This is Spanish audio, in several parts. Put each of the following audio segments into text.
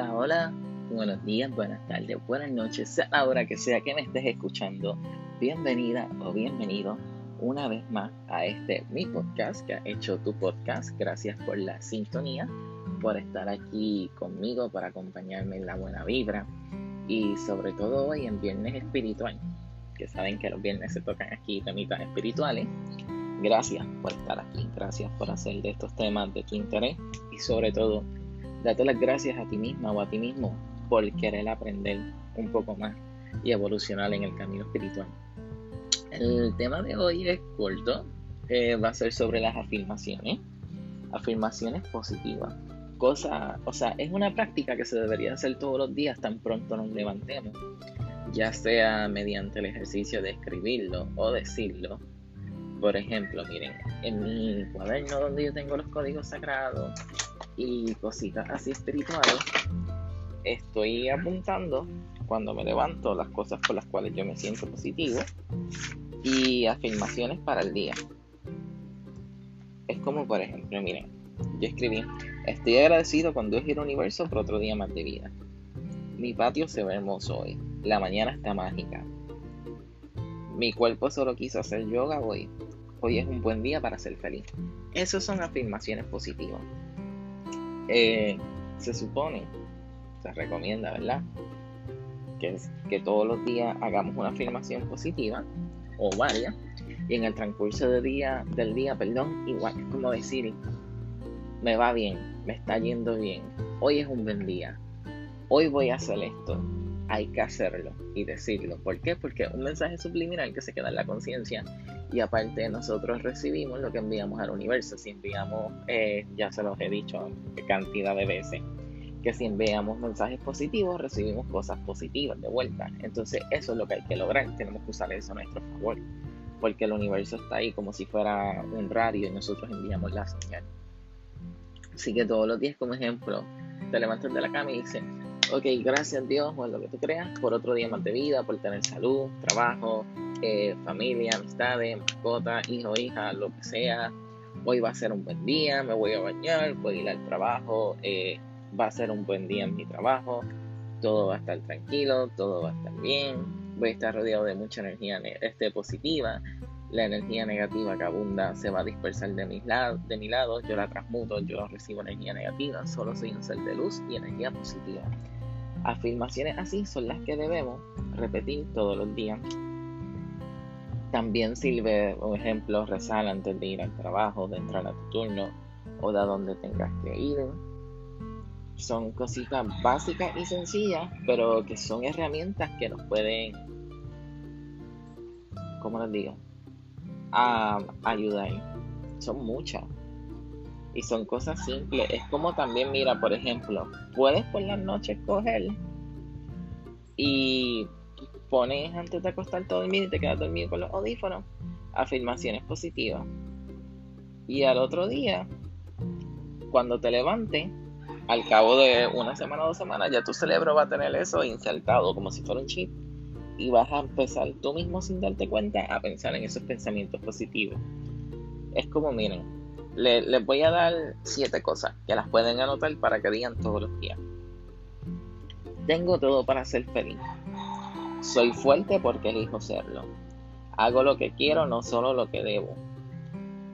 Hola, hola, buenos días, buenas tardes, buenas noches, sea la hora que sea que me estés escuchando. Bienvenida o bienvenido una vez más a este mi podcast que ha hecho tu podcast. Gracias por la sintonía, por estar aquí conmigo, para acompañarme en la buena vibra y sobre todo hoy en Viernes Espiritual, que saben que los viernes se tocan aquí temitas espirituales. Gracias por estar aquí, gracias por hacer de estos temas de tu interés y sobre todo Date las gracias a ti misma o a ti mismo por querer aprender un poco más y evolucionar en el camino espiritual. El tema de hoy es corto, eh, va a ser sobre las afirmaciones, afirmaciones positivas. Cosa, o sea, es una práctica que se debería hacer todos los días tan pronto nos levantemos, ya sea mediante el ejercicio de escribirlo o decirlo. Por ejemplo, miren, en mi cuaderno donde yo tengo los códigos sagrados, y cositas así espirituales, estoy apuntando cuando me levanto las cosas por las cuales yo me siento positivo y afirmaciones para el día. Es como por ejemplo, miren, yo escribí, estoy agradecido con Dios el universo por otro día más de vida. Mi patio se ve hermoso hoy, la mañana está mágica. Mi cuerpo solo quiso hacer yoga hoy. Hoy es un buen día para ser feliz. Esas son afirmaciones positivas. Eh, se supone, se recomienda, ¿verdad? Que, que todos los días hagamos una afirmación positiva o varias y en el transcurso del día, del día, perdón, igual es como decir, me va bien, me está yendo bien, hoy es un buen día, hoy voy a hacer esto, hay que hacerlo y decirlo. ¿Por qué? Porque es un mensaje subliminal que se queda en la conciencia y aparte nosotros recibimos lo que enviamos al universo. Si enviamos, eh, ya se los he dicho cantidad de veces, que si enviamos mensajes positivos recibimos cosas positivas de vuelta. Entonces eso es lo que hay que lograr, tenemos que usar eso a nuestro favor, porque el universo está ahí como si fuera un radio y nosotros enviamos la señal. Así que todos los días como ejemplo, te levantas de la cama y dices, ok, gracias Dios por lo que tú creas, por otro día más de vida, por tener salud, trabajo, eh, familia, amistades, mascota, hijo, hija, lo que sea. Hoy va a ser un buen día, me voy a bañar, voy a ir al trabajo, eh, va a ser un buen día en mi trabajo, todo va a estar tranquilo, todo va a estar bien, voy a estar rodeado de mucha energía este, positiva, la energía negativa que abunda se va a dispersar de, mis de mi lado, yo la transmuto, yo recibo energía negativa, solo soy un ser de luz y energía positiva. Afirmaciones así son las que debemos repetir todos los días también sirve, por ejemplo, rezar antes de ir al trabajo, de entrar a tu turno o de donde tengas que ir. Son cositas básicas y sencillas, pero que son herramientas que nos pueden, ¿cómo les digo? A ayudar. Son muchas. Y son cosas simples. Es como también, mira, por ejemplo, puedes por las noches coger y pones antes de acostar todo dormir y te quedas dormido con los audífonos, afirmaciones positivas. Y al otro día, cuando te levantes, al cabo de una semana o dos semanas, ya tu cerebro va a tener eso insertado como si fuera un chip. Y vas a empezar tú mismo sin darte cuenta a pensar en esos pensamientos positivos. Es como, miren, les voy a dar siete cosas que las pueden anotar para que digan todos los días. Tengo todo para ser feliz. Soy fuerte porque elijo serlo. Hago lo que quiero, no solo lo que debo.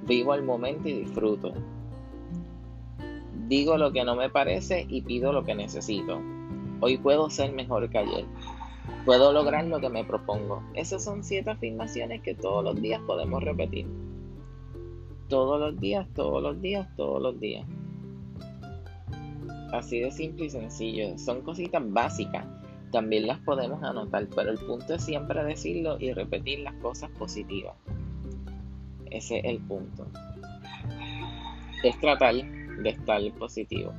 Vivo el momento y disfruto. Digo lo que no me parece y pido lo que necesito. Hoy puedo ser mejor que ayer. Puedo lograr lo que me propongo. Esas son siete afirmaciones que todos los días podemos repetir. Todos los días, todos los días, todos los días. Así de simple y sencillo. Son cositas básicas también las podemos anotar, pero el punto es siempre decirlo y repetir las cosas positivas. Ese es el punto. Es tratar de estar positivo.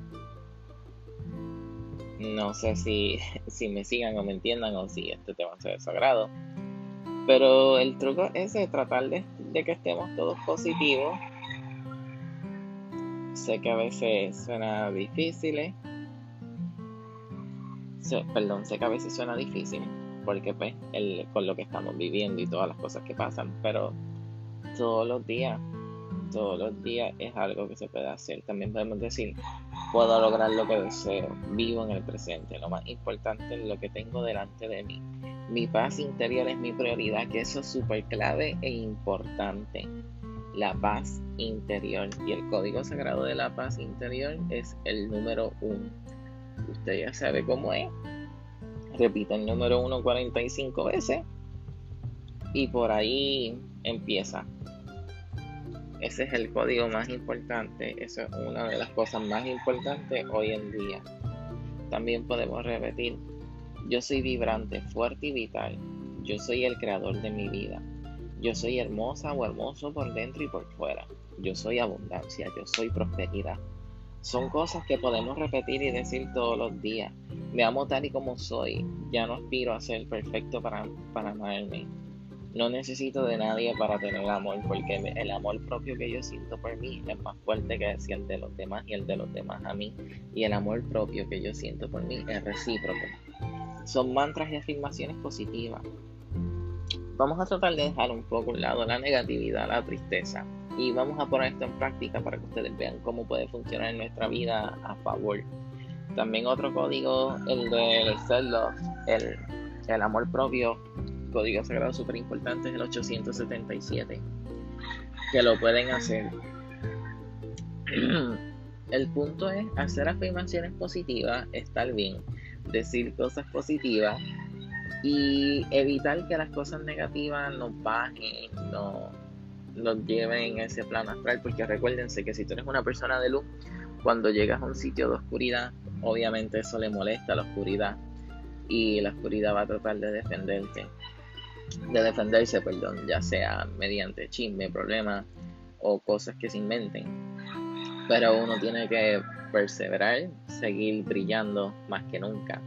No sé si, si me sigan o me entiendan o si este tema se desagrado. Pero el truco es tratar de, que estemos todos positivos. Sé que a veces suena difícil, ¿eh? perdón, sé que a veces suena difícil, porque pues con lo que estamos viviendo y todas las cosas que pasan, pero todos los días, todos los días es algo que se puede hacer. También podemos decir, puedo lograr lo que deseo, vivo en el presente, lo más importante es lo que tengo delante de mí. Mi paz interior es mi prioridad, que eso es súper clave e importante. La paz interior. Y el código sagrado de la paz interior es el número uno. Usted ya sabe cómo es. Repite el número uno 45 veces. Y por ahí empieza. Ese es el código más importante. Esa es una de las cosas más importantes hoy en día. También podemos repetir yo soy vibrante, fuerte y vital. Yo soy el creador de mi vida. Yo soy hermosa o hermoso por dentro y por fuera. Yo soy abundancia, yo soy prosperidad. Son cosas que podemos repetir y decir todos los días. Me amo tal y como soy. Ya no aspiro a ser perfecto para, para amarme. No necesito de nadie para tener amor, porque el amor propio que yo siento por mí es más fuerte que el de los demás y el de los demás a mí. Y el amor propio que yo siento por mí es recíproco son mantras y afirmaciones positivas. Vamos a tratar de dejar un poco un lado la negatividad, la tristeza y vamos a poner esto en práctica para que ustedes vean cómo puede funcionar en nuestra vida a favor. También otro código, el del self-love, el, el amor propio, código sagrado súper importante es el 877, que lo pueden hacer. El punto es hacer afirmaciones positivas, estar bien decir cosas positivas y evitar que las cosas negativas nos bajen, no, nos lleven a ese plano astral, porque recuérdense que si tú eres una persona de luz, cuando llegas a un sitio de oscuridad, obviamente eso le molesta la oscuridad y la oscuridad va a tratar de defenderte, de defenderse, perdón, ya sea mediante chisme, problemas o cosas que se inventen. Pero uno tiene que perseverar, seguir brillando más que nunca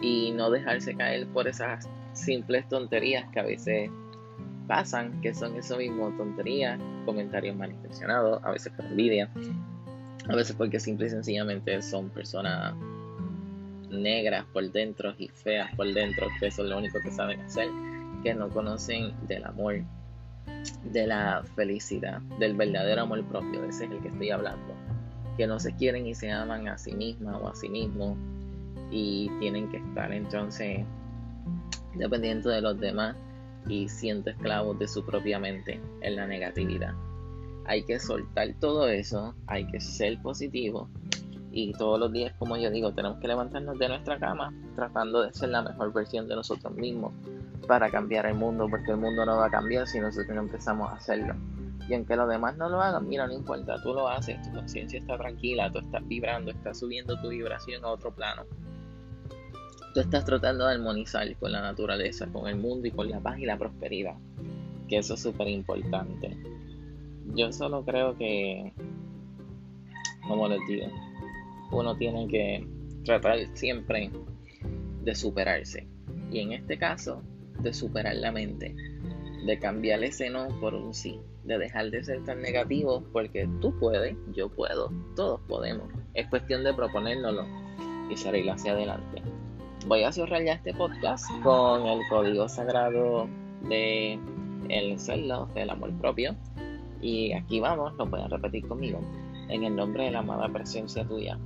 y no dejarse caer por esas simples tonterías que a veces pasan, que son eso mismo, tonterías, comentarios malintencionados, a veces por envidia, a veces porque simple y sencillamente son personas negras por dentro y feas por dentro, que eso es lo único que saben hacer, que no conocen del amor, de la felicidad, del verdadero amor propio, ese es el que estoy hablando que no se quieren y se aman a sí mismas o a sí mismos y tienen que estar entonces dependiendo de los demás y siendo esclavos de su propia mente en la negatividad. Hay que soltar todo eso, hay que ser positivo y todos los días, como yo digo, tenemos que levantarnos de nuestra cama tratando de ser la mejor versión de nosotros mismos para cambiar el mundo, porque el mundo no va a cambiar si nosotros no empezamos a hacerlo. Y aunque los demás no lo hagan, mira, no importa, tú lo haces, tu conciencia está tranquila, tú estás vibrando, estás subiendo tu vibración a otro plano. Tú estás tratando de armonizar con la naturaleza, con el mundo y con la paz y la prosperidad. Que eso es súper importante. Yo solo creo que, como les digo, uno tiene que tratar siempre de superarse. Y en este caso, de superar la mente. De cambiar ese no por un sí de dejar de ser tan negativo, porque tú puedes, yo puedo, todos podemos. Es cuestión de proponérnoslo y salir hacia adelante. Voy a cerrar ya este podcast con el código sagrado de el del amor propio. Y aquí vamos, lo pueden repetir conmigo. En el nombre de la amada presencia tuya,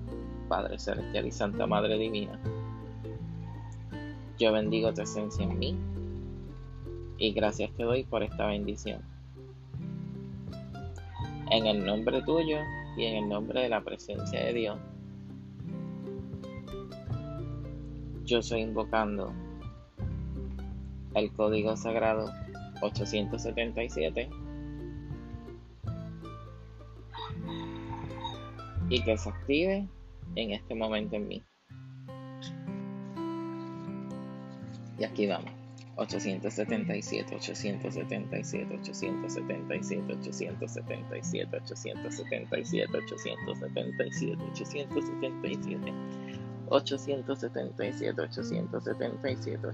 Padre Celestial y Santa Madre Divina. Yo bendigo tu esencia en mí y gracias te doy por esta bendición. En el nombre tuyo y en el nombre de la presencia de Dios, yo estoy invocando el código sagrado 877 y que se active en este momento en mí. Y aquí vamos. 877, 877, 877, 877, 877, 877, 877. 877, 877, 877, 877, 877,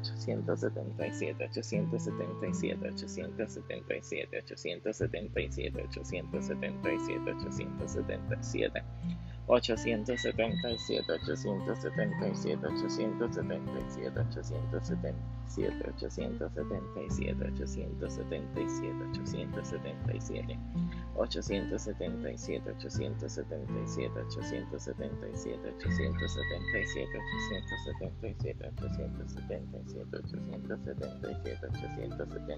877, 877, 877, 877. 877, 877, 877, 877, 877, 877, 877, 877, 877, 877, 877, 877, 877, 877, 877, 877, 877,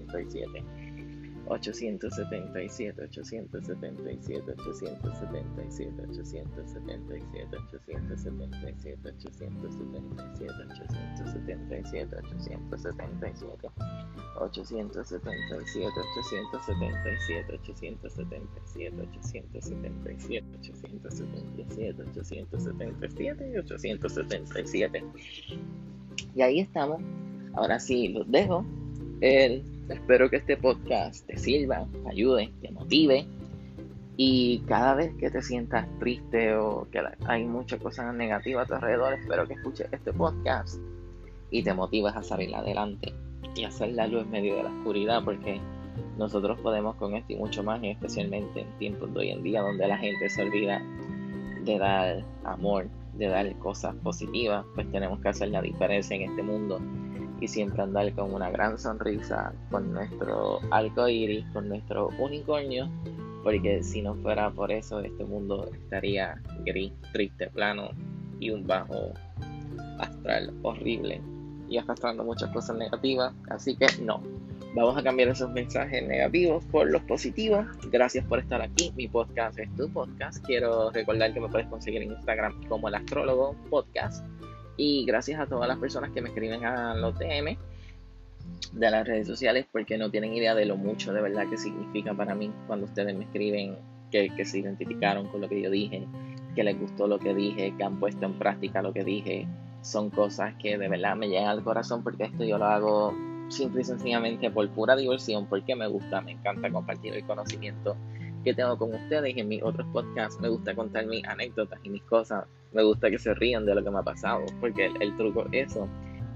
877, 877, 877, 877, 877, 877, 877, 877, 877, 877, 877, 877, 877, 877 y 877. Y ahí estamos. Ahora sí, los dejo. Espero que este podcast te sirva, te ayude, te motive. Y cada vez que te sientas triste o que hay muchas cosas negativas a tu alrededor, espero que escuches este podcast y te motives a salir adelante y hacer la luz en medio de la oscuridad, porque nosotros podemos con esto y mucho más, y especialmente en tiempos de hoy en día donde la gente se olvida de dar amor, de dar cosas positivas, pues tenemos que hacer la diferencia en este mundo y siempre andar con una gran sonrisa, con nuestro arco iris, con nuestro unicornio, porque si no fuera por eso, este mundo estaría gris, triste, plano y un bajo astral horrible y arrastrando muchas cosas negativas. Así que no, vamos a cambiar esos mensajes negativos por los positivos. Gracias por estar aquí. Mi podcast es tu podcast. Quiero recordar que me puedes conseguir en Instagram como el astrólogo podcast. Y gracias a todas las personas que me escriben a los DM de las redes sociales porque no tienen idea de lo mucho de verdad que significa para mí cuando ustedes me escriben que, que se identificaron con lo que yo dije, que les gustó lo que dije, que han puesto en práctica lo que dije. Son cosas que de verdad me llegan al corazón porque esto yo lo hago simple y sencillamente por pura diversión, porque me gusta, me encanta compartir el conocimiento que tengo con ustedes y en mis otros podcasts me gusta contar mis anécdotas y mis cosas. Me gusta que se rían de lo que me ha pasado, porque el, truco es eso,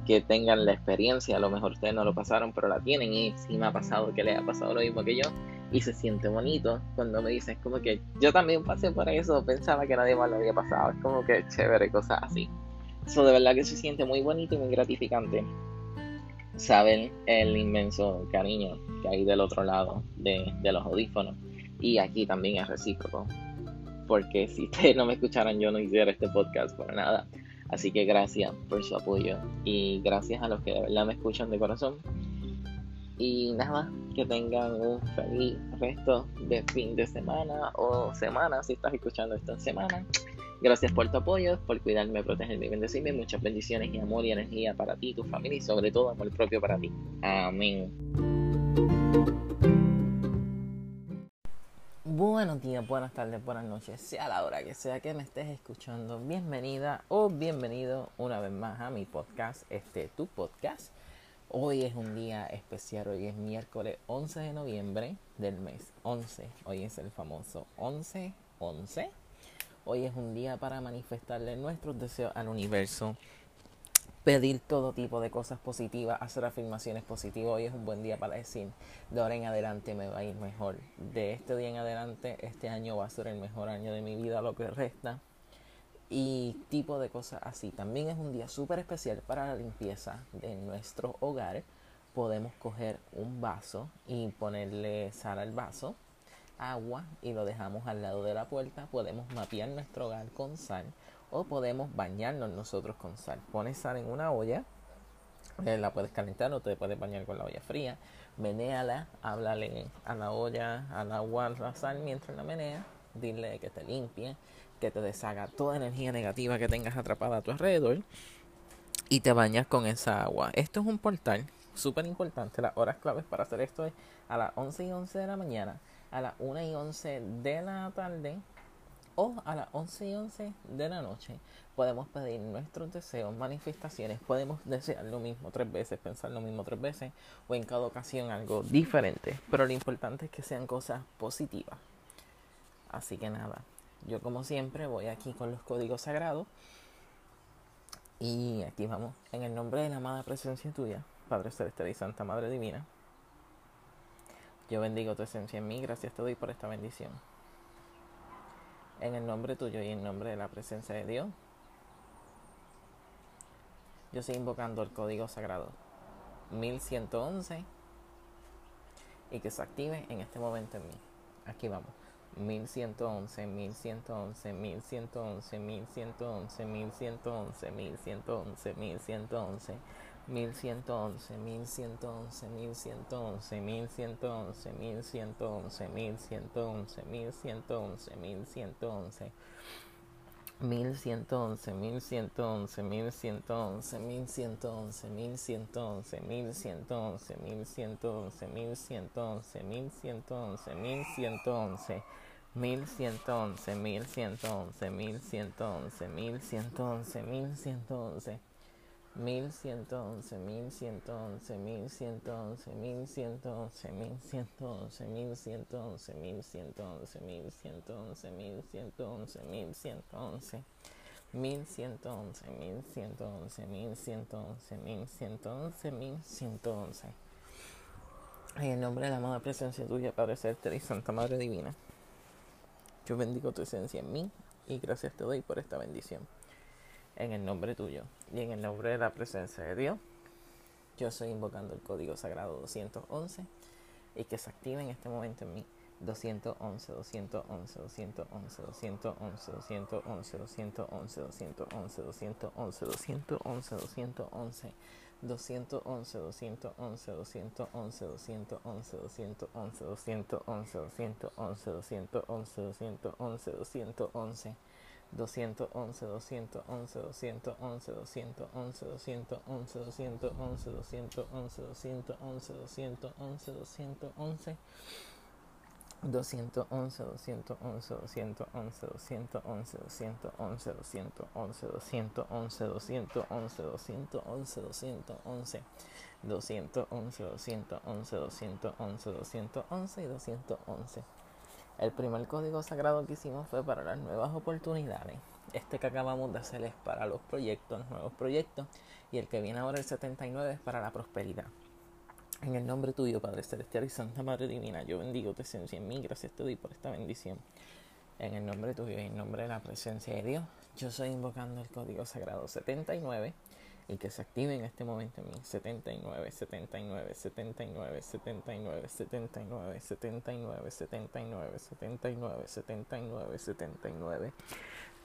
que tengan la experiencia, a lo mejor ustedes no lo pasaron, pero la tienen y si me ha pasado que les ha pasado lo mismo que yo y se siente bonito cuando me dicen como que yo también pasé por eso, pensaba que nadie más lo había pasado, es como que chévere, cosas así. Eso de verdad que se siente muy bonito y muy gratificante. Saben el inmenso cariño que hay del otro lado de, de los audífonos y aquí también es recíproco. Porque si ustedes no me escucharan, yo no hiciera este podcast por nada. Así que gracias por su apoyo y gracias a los que de verdad me escuchan de corazón. Y nada, que tengan un feliz resto de fin de semana o semana si estás escuchando esto en semana. Gracias por tu apoyo, por cuidarme, protegerme y bendecirme. Muchas bendiciones y amor y energía para ti, tu familia y sobre todo amor propio para ti. Amén. Buenos días, buenas tardes, buenas noches, sea la hora que sea que me estés escuchando. Bienvenida o bienvenido una vez más a mi podcast, este tu podcast. Hoy es un día especial, hoy es miércoles 11 de noviembre del mes 11. Hoy es el famoso 11-11. Hoy es un día para manifestarle nuestros deseos al universo pedir todo tipo de cosas positivas, hacer afirmaciones positivas. Hoy es un buen día para decir, de ahora en adelante me va a ir mejor. De este día en adelante, este año va a ser el mejor año de mi vida, lo que resta. Y tipo de cosas así. También es un día súper especial para la limpieza de nuestro hogar. Podemos coger un vaso y ponerle sal al vaso, agua y lo dejamos al lado de la puerta. Podemos mapear nuestro hogar con sal o podemos bañarnos nosotros con sal. Pones sal en una olla, eh, la puedes calentar o te puedes bañar con la olla fría. Menéala, háblale a la olla, al agua, a la sal mientras la menea. Dile que te limpie, que te deshaga toda energía negativa que tengas atrapada a tu alrededor y te bañas con esa agua. Esto es un portal súper importante. Las horas claves para hacer esto es a las 11 y 11 de la mañana, a las 1 y 11 de la tarde o a las 11 y 11 de la noche podemos pedir nuestros deseos, manifestaciones, podemos desear lo mismo tres veces, pensar lo mismo tres veces o en cada ocasión algo diferente, pero lo importante es que sean cosas positivas. Así que nada, yo como siempre voy aquí con los códigos sagrados y aquí vamos, en el nombre de la amada presencia tuya, Padre Celestial y Santa Madre Divina. Yo bendigo tu esencia en mí, gracias te doy por esta bendición. En el nombre tuyo y en nombre de la presencia de Dios, yo estoy invocando el código sagrado 1111 y que se active en este momento en mí. Aquí vamos. 1111, 1111, 1111, 1111, 1111, 1111, 1111. 1111, 1111, 1111, 1111, 1111, 1111, 1111, 1111. 1111, 1111, 1111, 1111, 1111, 1111, 1111, 1111, 1111, 1111. 1111, 1111, 1111, 1111, 1111. 1111, 1111, 1111, 1111, 1111, 1111, 1111, 1111, 1111, 1111. 1111, 1111, 1111, 1111, 1111. En el nombre de la amada presencia tuya, Padre Celestial y Santa Madre Divina, yo bendigo tu esencia en mí y gracias te doy por esta bendición en el nombre tuyo y en el nombre de la presencia de Dios. Yo estoy invocando el código sagrado 211 y que se active en este momento en mí. 211, 211, 211, 211, 211, 211, 211, 211, 211, 211. 211, 211, 211, 211, 211, 211, 211, 211, 211, 211. 211, 211, 211, 211, 211, 211, 211, 211, 211, 211, 211, 211. 211, 211, 211, 211, 211, 211, 211, 211, 211, 211, 211, 211, 211, 211, 211, 211 y 211. El primer código sagrado que hicimos fue para las nuevas oportunidades. Este que acabamos de hacer es para los proyectos, nuevos proyectos. Y el que viene ahora, el 79, es para la prosperidad. En el nombre tuyo, Padre Celestial y Santa Madre Divina, yo bendigo tu esencia en mí. Gracias te doy por esta bendición. En el nombre tuyo y en nombre de la presencia de Dios, yo estoy invocando el código sagrado 79 y que se active en este momento en mí. 79, 79, 79, 79, 79, 79, 79, 79, 79, 79.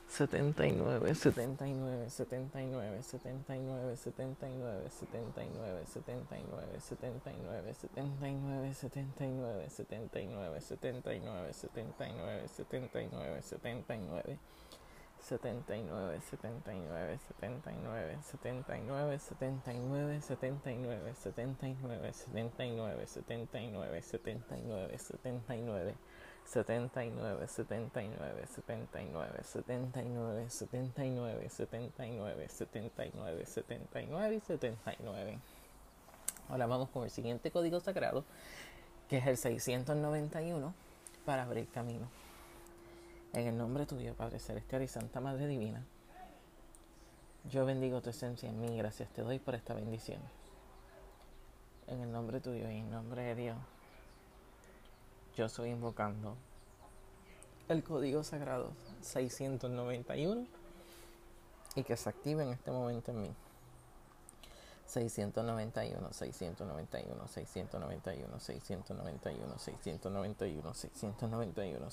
79, 79, 79, 79, 79, 79, 79, 79, 79, 79, 79, 79, 79, 79, 79, 79. 79, 79, 79, 79, 79, 79, 79, 79, 79, 79, 79. 79, 79, 79, 79, 79, 79, 79, 79 y 79. Ahora vamos con el siguiente código sagrado, que es el 691, para abrir camino. En el nombre tuyo, Padre Celestial y Santa Madre Divina, yo bendigo tu esencia en mí. Gracias te doy por esta bendición. En el nombre tuyo y en nombre de Dios, yo estoy invocando el código sagrado 691 y que se active en este momento en mí. 691, 691, 691, 691, 691, 691, 691, 691, 691,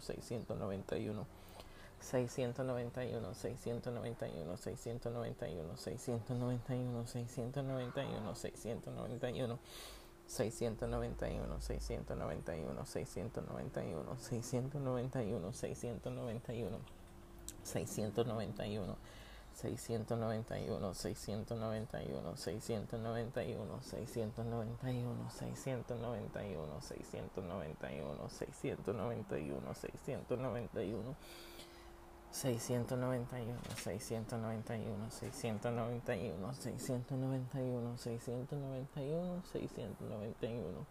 691. 691, 691, 691, 691, 691, 691, 691, 691, 691, 691, 691, 691. 691, 691, 691, 691, 691, 691, 691, 691. 691, 691, 691, 691, 691, 691. 691, 691,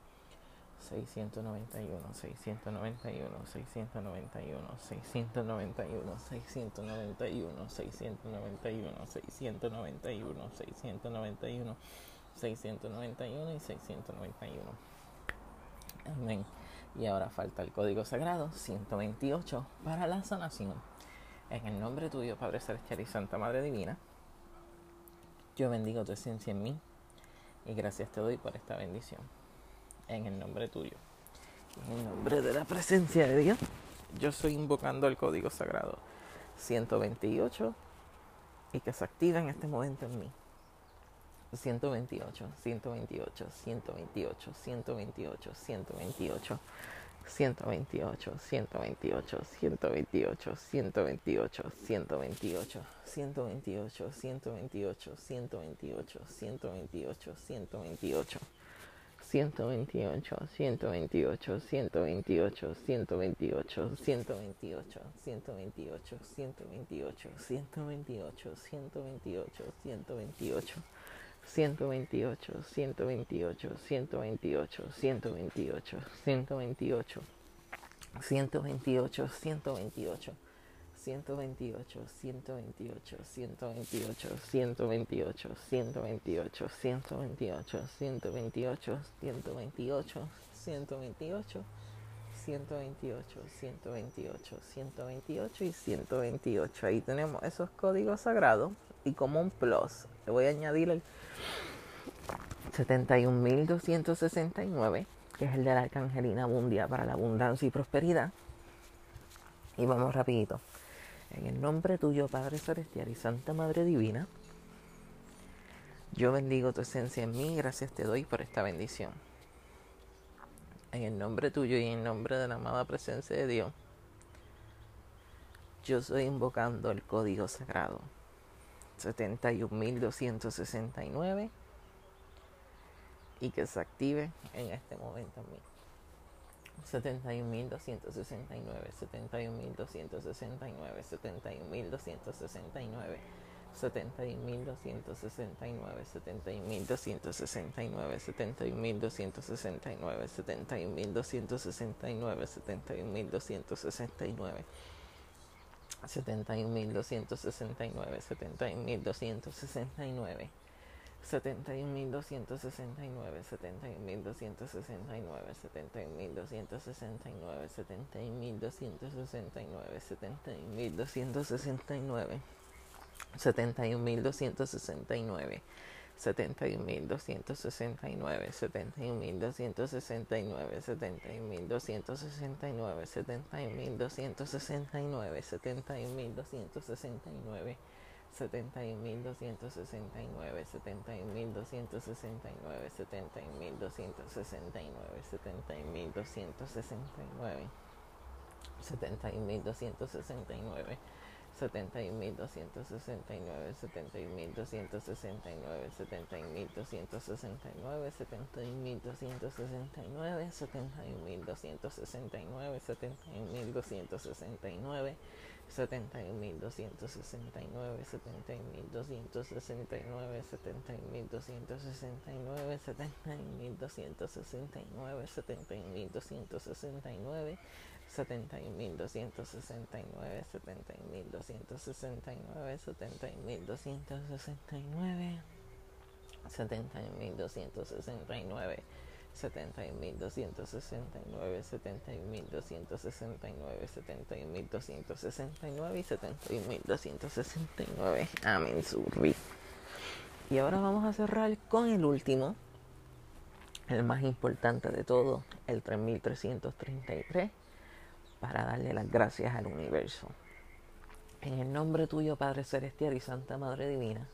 691, 691, 691, 691, 691, 691, 691 y 691. Amén. Y ahora falta el código sagrado 128 para la sanación. En el nombre tuyo, Padre Celestial y Santa Madre Divina, yo bendigo tu esencia en mí y gracias te doy por esta bendición. En el nombre tuyo. En el nombre de la presencia de Dios, yo estoy invocando el código sagrado 128 y que se active en este momento en mí. 128, 128, 128, 128, 128, 128, 128, 128, 128, 128, 128, 128, 128, 128, 128. 128, 128, 128, 128, 128, 128, 128, 128, 128, 128. 128, 128, 128, 128, 128, 128, 128. 128, 128, 128, 128, 128, 128, 128, 128, 128, 128, 128, 128 y 128. Ahí tenemos esos códigos sagrados y como un plus le voy a añadir el 71.269, que es el de la Arcangelina Mundia para la abundancia y prosperidad. Y vamos rapidito. En el nombre tuyo, Padre Celestial y Santa Madre Divina, yo bendigo tu esencia en mí y gracias te doy por esta bendición. En el nombre tuyo y en nombre de la amada presencia de Dios, yo estoy invocando el código sagrado 71.269 y que se active en este momento en mí. 71.269, 71.269, 71.269, 71.269, 71.269, 71.269, 71.269, 71.269. 71.269, 71.269. 71.269, 71.269, 71.269, 71.269, 71.269, 71.269. 71.269, 71.269, 71.269, 71.269, 71.269. 71.269, 71.269, 71.269, 71.269, 71.269. 71.269, 71.269, 71.269, 71.269, 71.269, 71.269, 71.269, 71.269, 71.269, 71.269, 71.269, 71.269, 71.269, 71.269, 71.269, 71.269, 71.269, 71.269 y 71.269. Amén, surri. Y ahora vamos a cerrar con el último, el más importante de todo, el 3333 para darle las gracias al universo. En el nombre tuyo, Padre Celestial y Santa Madre Divina,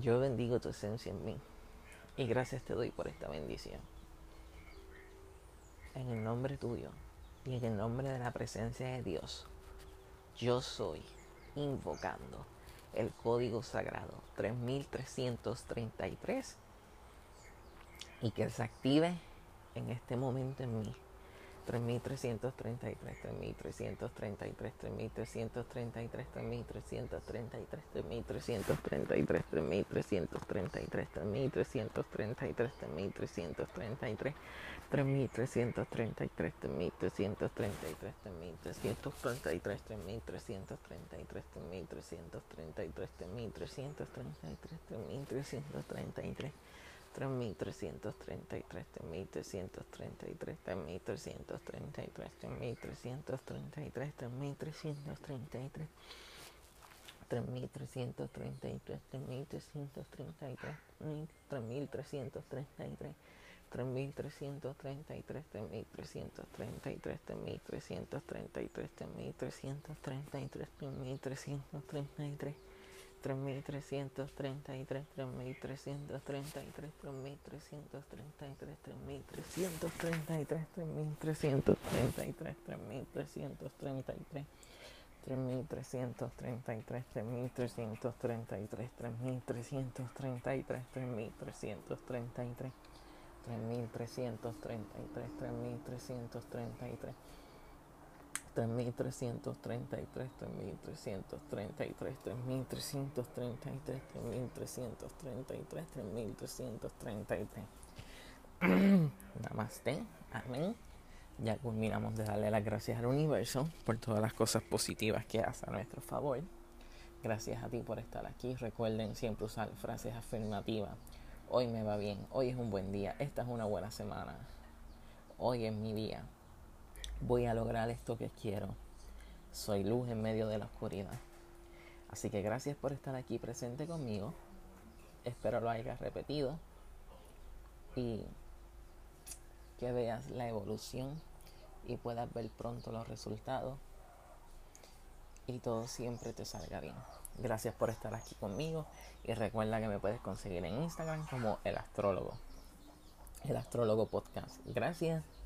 yo bendigo tu esencia en mí y gracias te doy por esta bendición. En el nombre tuyo y en el nombre de la presencia de Dios, yo soy invocando el código sagrado 3333 y que se active en este momento en mí 3.333, 3.333, 3.333, 3.333, 3.333, 3.333, 3.333, 3.333, 3333, 3333, 3333, 3333, 3333. 3333, 3333, 3333, 3333, 3333, 3333, 3333, 3333. 3333, 3333, 3333, 3333, 3333, 3333, 3333, 3333, 3333, 3333, 3333, 3333, 3333, 3333, 3333, 3333, 3333, 3333. Namaste, amén. Ya culminamos de darle las gracias al universo por todas las cosas positivas que hace a nuestro favor. Gracias a ti por estar aquí. Recuerden siempre usar frases afirmativas. Hoy me va bien, hoy es un buen día, esta es una buena semana, hoy es mi día voy a lograr esto que quiero. Soy luz en medio de la oscuridad. Así que gracias por estar aquí presente conmigo. Espero lo hayas repetido y que veas la evolución y puedas ver pronto los resultados y todo siempre te salga bien. Gracias por estar aquí conmigo y recuerda que me puedes conseguir en Instagram como el astrólogo. El astrólogo podcast. Gracias.